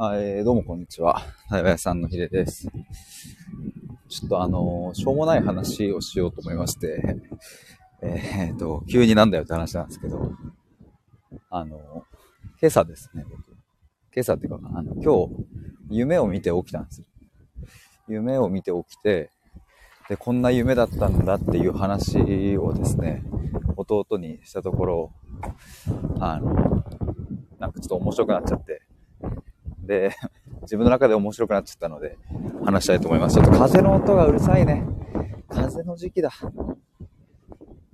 あえー、どうもこんにちは。台湾屋さんのひでです。ちょっとあのーしょうもない話をしようと思いまして、えー、と、急になんだよって話なんですけど、あのー今朝ですね、僕。今朝っていうか、あの、今日、夢を見て起きたんですよ。夢を見て起きて、で、こんな夢だったんだっていう話をですね、弟にしたところ、あの、なんかちょっと面白くなっちゃって、で、自分の中で面白くなっちゃったので、話したいと思います。ちょっと風の音がうるさいね。風の時期だ。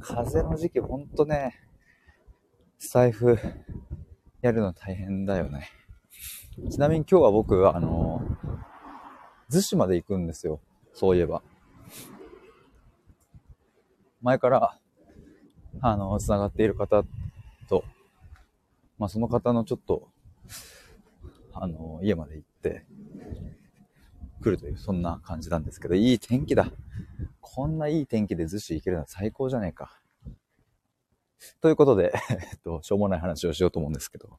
風の時期、ほんとね、スタイフやるの大変だよね。ちなみに今日は僕、あの、逗子まで行くんですよ。そういえば。前から、あの、繋がっている方と、まあ、その方のちょっと、あの、家まで行って、来るという、そんな感じなんですけど、いい天気だ。こんないい天気で逗子行けるのは最高じゃねえか。ということで、えっと、しょうもない話をしようと思うんですけど、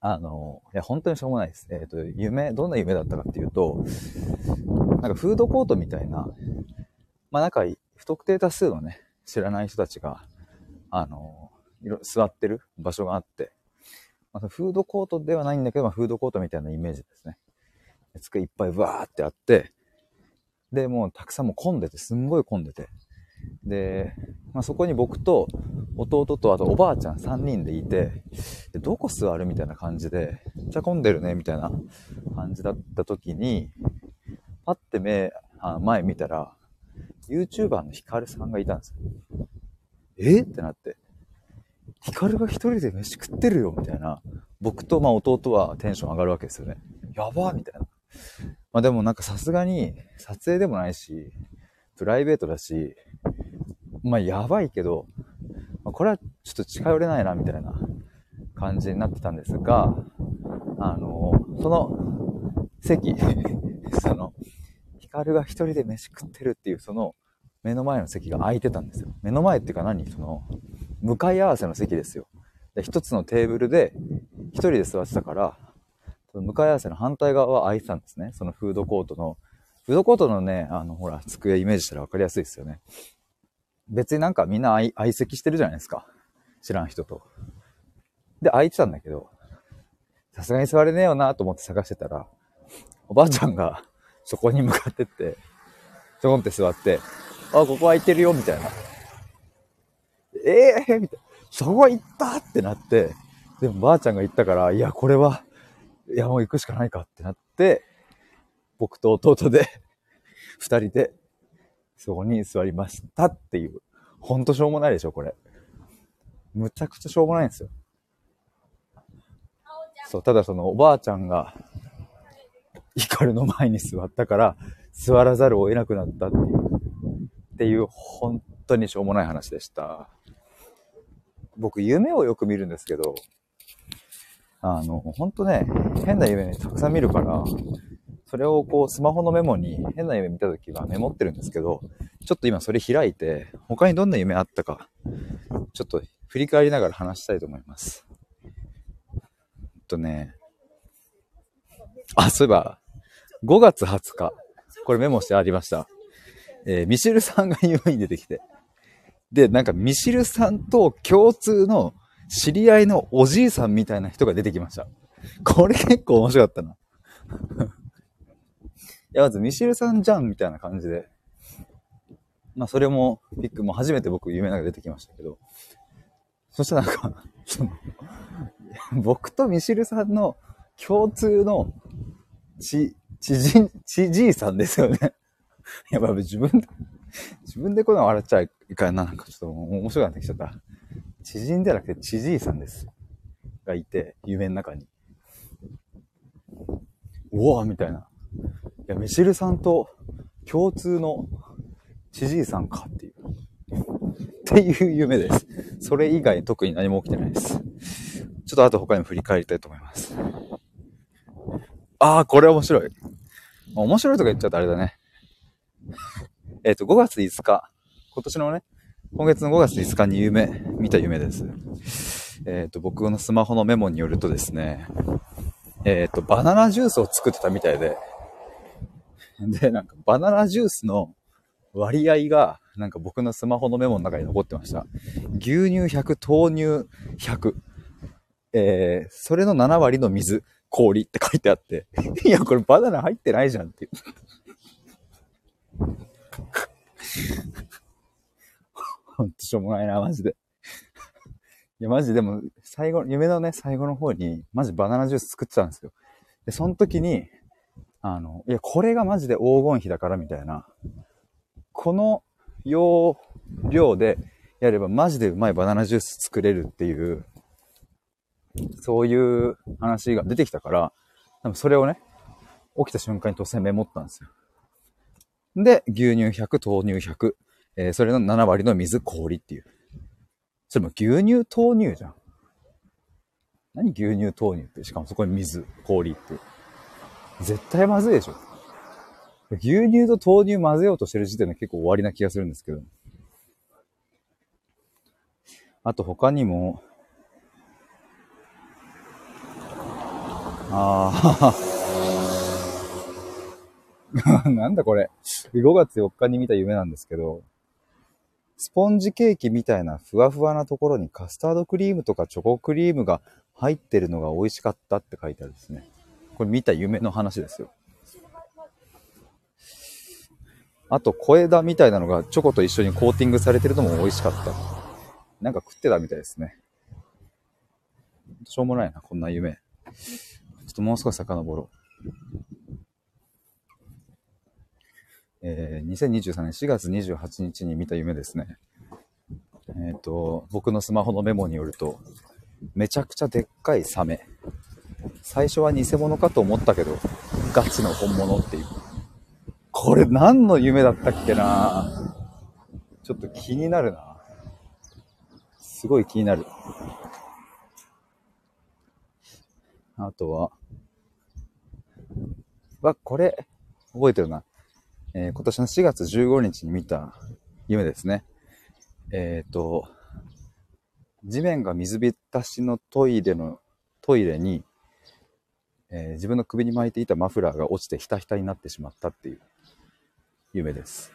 あの、いや、本当にしょうもないです。えっと、夢、どんな夢だったかっていうと、なんかフードコートみたいな、まあなんか、不特定多数のね、知らない人たちが、あの、いろ座ってる場所があって、まあ、フードコートではないんだけど、まあ、フードコートみたいなイメージですね。机いっぱいわーってあって、で、もうたくさんも混んでて、すんごい混んでて。で、まあ、そこに僕と弟とあとおばあちゃん3人でいて、でどこ座るみたいな感じで、めっちゃ混んでるねみたいな感じだった時に、パッて目、あ前見たら、YouTuber のヒカルさんがいたんですよ。え？ってなって。ヒカルが一人で飯食ってるよ、みたいな。僕と、まあ、弟はテンション上がるわけですよね。やばみたいな。まあ、でもなんかさすがに、撮影でもないし、プライベートだし、まあ、やばいけど、まあこれはちょっと近寄れないな、みたいな感じになってたんですが、あの、その席、その、ヒカルが一人で飯食ってるっていう、その、目の前の席が空いてたんですよ。目の前っていうか何？その、向かい合わせの席ですよ。で、一つのテーブルで、一人で座ってたから、その向かい合わせの反対側は空いてたんですね。そのフードコートの、フードコートのね、あの、ほら、机イメージしたら分かりやすいですよね。別になんかみんな相相席してるじゃないですか。知らん人と。で、空いてたんだけど、さすがに座れねえよなと思って探してたら、おばあちゃんがそこに向かってって、ちょこんって座って、あ、ここ空いてるよ、みたいな。ええー、みたいな。そこ行ったってなって、でもばあちゃんが言ったから、いや、これは、いや、もう行くしかないかってなって、僕と弟で、二人で、そこに座りましたっていう。ほんとしょうもないでしょ、これ。むちゃくちゃしょうもないんですよ。そう、ただそのおばあちゃんが、ヒカルの前に座ったから、座らざるを得なくなったっていう、っていう、本当にしょうもない話でした。僕、夢をよく見るんですけど、あの、本当ね、変な夢たくさん見るから、それをこう、スマホのメモに変な夢見たときはメモってるんですけど、ちょっと今それ開いて、他にどんな夢あったか、ちょっと振り返りながら話したいと思います。えっとね、あ、そういえば、5月20日、これメモしてありました。えーミシェルさんが夢に出てきて。で、なんかミシルさんと共通の知り合いのおじいさんみたいな人が出てきました。これ結構面白かったな。いや、まずミシルさんじゃんみたいな感じで。まあそれも、ビッグも初めて僕夢の中出てきましたけど。そしたらなんか、その、僕とミシルさんの共通のち、知人、知じいさんですよね。やばい、自分、自分でこの笑っちゃいかな。なんかちょっと面白くなってきちゃった。知人じゃなくて知じいさんです。がいて、夢の中に。うわみたいな。いや、ミシルさんと共通の知じいさんかっていう。っていう夢です。それ以外特に何も起きてないです。ちょっとあと他にも振り返りたいと思います。ああ、これ面白い。面白いとか言っちゃうとあれだね。えっと、5月5日。今年のね、今月の5月5日に夢、見た夢です。えっ、と、僕のスマホのメモによるとですね、えっ、と、バナナジュースを作ってたみたいで、で、なんかバナナジュースの割合が、なんか僕のスマホのメモの中に残ってました。牛乳100、豆乳100。えー、それの7割の水、氷って書いてあって、いや、これバナナ入ってないじゃんっていう。ほんとしょうもないな、マジで。いや、マジでも、最後、夢のね、最後の方に、マジバナナジュース作ってたんですよ。で、その時に、あの、いや、これがマジで黄金比だからみたいな、この容量でやればマジでうまいバナナジュース作れるっていう、そういう話が出てきたから、多分それをね、起きた瞬間に突然メモったんですよ。で、牛乳100、豆乳100、えー、それの7割の水、氷っていう。それも牛乳、豆乳じゃん。何牛乳、豆乳って？しかもそこに水、氷って。絶対まずいでしょ。牛乳と豆乳混ぜようとしてる時点で結構終わりな気がするんですけど。あと他にも、ああ、なんだこれ。5月4日に見た夢なんですけど、スポンジケーキみたいなふわふわなところにカスタードクリームとかチョコクリームが入ってるのが美味しかったって書いてあるんですね。これ見た夢の話ですよ。あと、小枝みたいなのがチョコと一緒にコーティングされてるのも美味しかった。なんか食ってたみたいですね。しょうもないな、こんな夢。ちょっともう少し遡ろう。えー、2023年4月28日に見た夢ですね。えっ、ー、と、僕のスマホのメモによると、めちゃくちゃでっかいサメ。最初は偽物かと思ったけど、ガチの本物っていう。これ何の夢だったっけなちょっと気になるな。すごい気になる。あとは、わ、これ、覚えてるな。えー、今年の4月15日に見た夢ですね。えっ、ー、と、地面が水浸しのトイレの、トイレに、えー、自分の首に巻いていたマフラーが落ちてひたひたになってしまったっていう夢です。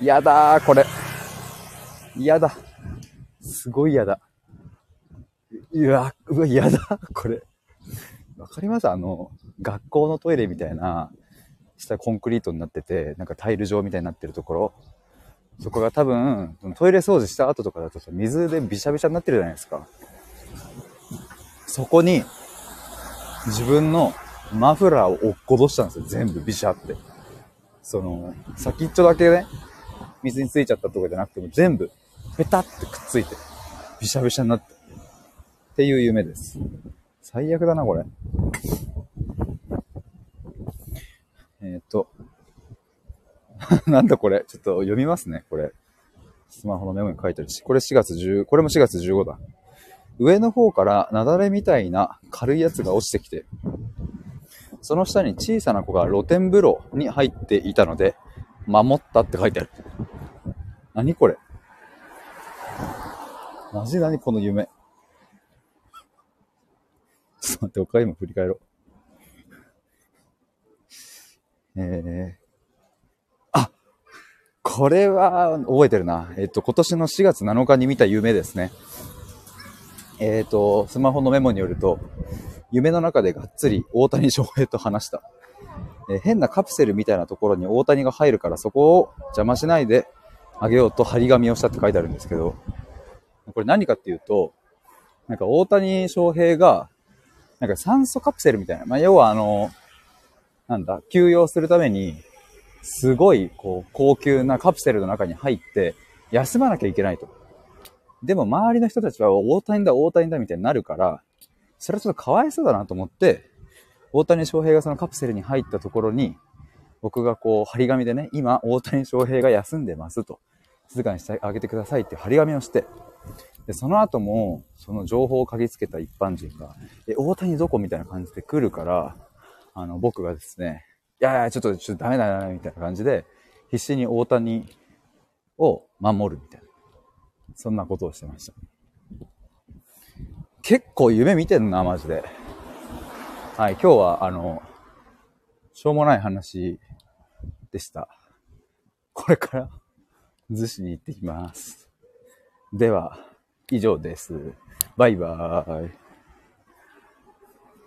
やだー、これ。やだ。すごいやだ。うわ、うわ、やだ、これ。わかります？あの、学校のトイレみたいな、下コンクリートになってて、なんかタイル状みたいになってるところ。そこが多分、トイレ掃除した後とかだとさ、水でびしゃびしゃになってるじゃないですか。そこに、自分のマフラーを落っことしたんですよ。全部ビシャって。その、先っちょだけね、水についちゃったとかじゃなくても全部、ペタってくっついて、びしゃびしゃになって、っていう夢です。最悪だな、これ。えっ、ー、と、なんだこれ。ちょっと読みますね、これ。スマホのメモに書いてるし。これ4月10、これも4月15だ。上の方から雪崩みたいな軽いやつが落ちてきて、その下に小さな子が露天風呂に入っていたので、守ったって書いてある。何これマジ何この夢。ちょっと待って、他今振り返ろう。えー、これは覚えてるな。えっと、今年の4月7日に見た夢ですね。えっと、スマホのメモによると、夢の中でがっつり大谷翔平と話した。え変なカプセルみたいなところに大谷が入るからそこを邪魔しないであげようと張り紙をしたって書いてあるんですけど、これ何かっていうと、なんか大谷翔平が、なんか酸素カプセルみたいな、まあ、要はあの、なんだ、休養するために、すごい、こう、高級なカプセルの中に入って、休まなきゃいけないと。でも周りの人たちは大谷だ、大谷だみたいになるから、それはちょっとかわいそうだなと思って、大谷翔平がそのカプセルに入ったところに、僕がこう、張り紙でね、今、大谷翔平が休んでますと、静かにしてあげてくださいっていう張り紙をして、で、その後も、その情報を嗅ぎつけた一般人が、え、大谷どこ？みたいな感じで来るから、あの、僕がですね、やいや、ちょっと、ちょっとダメだな、みたいな感じで、必死に大谷を守るみたいな。そんなことをしてました。結構夢見てんな、マジで。はい、今日は、あの、しょうもない話でした。これから、逗子に行ってきます。では、以上です。バイバーイ。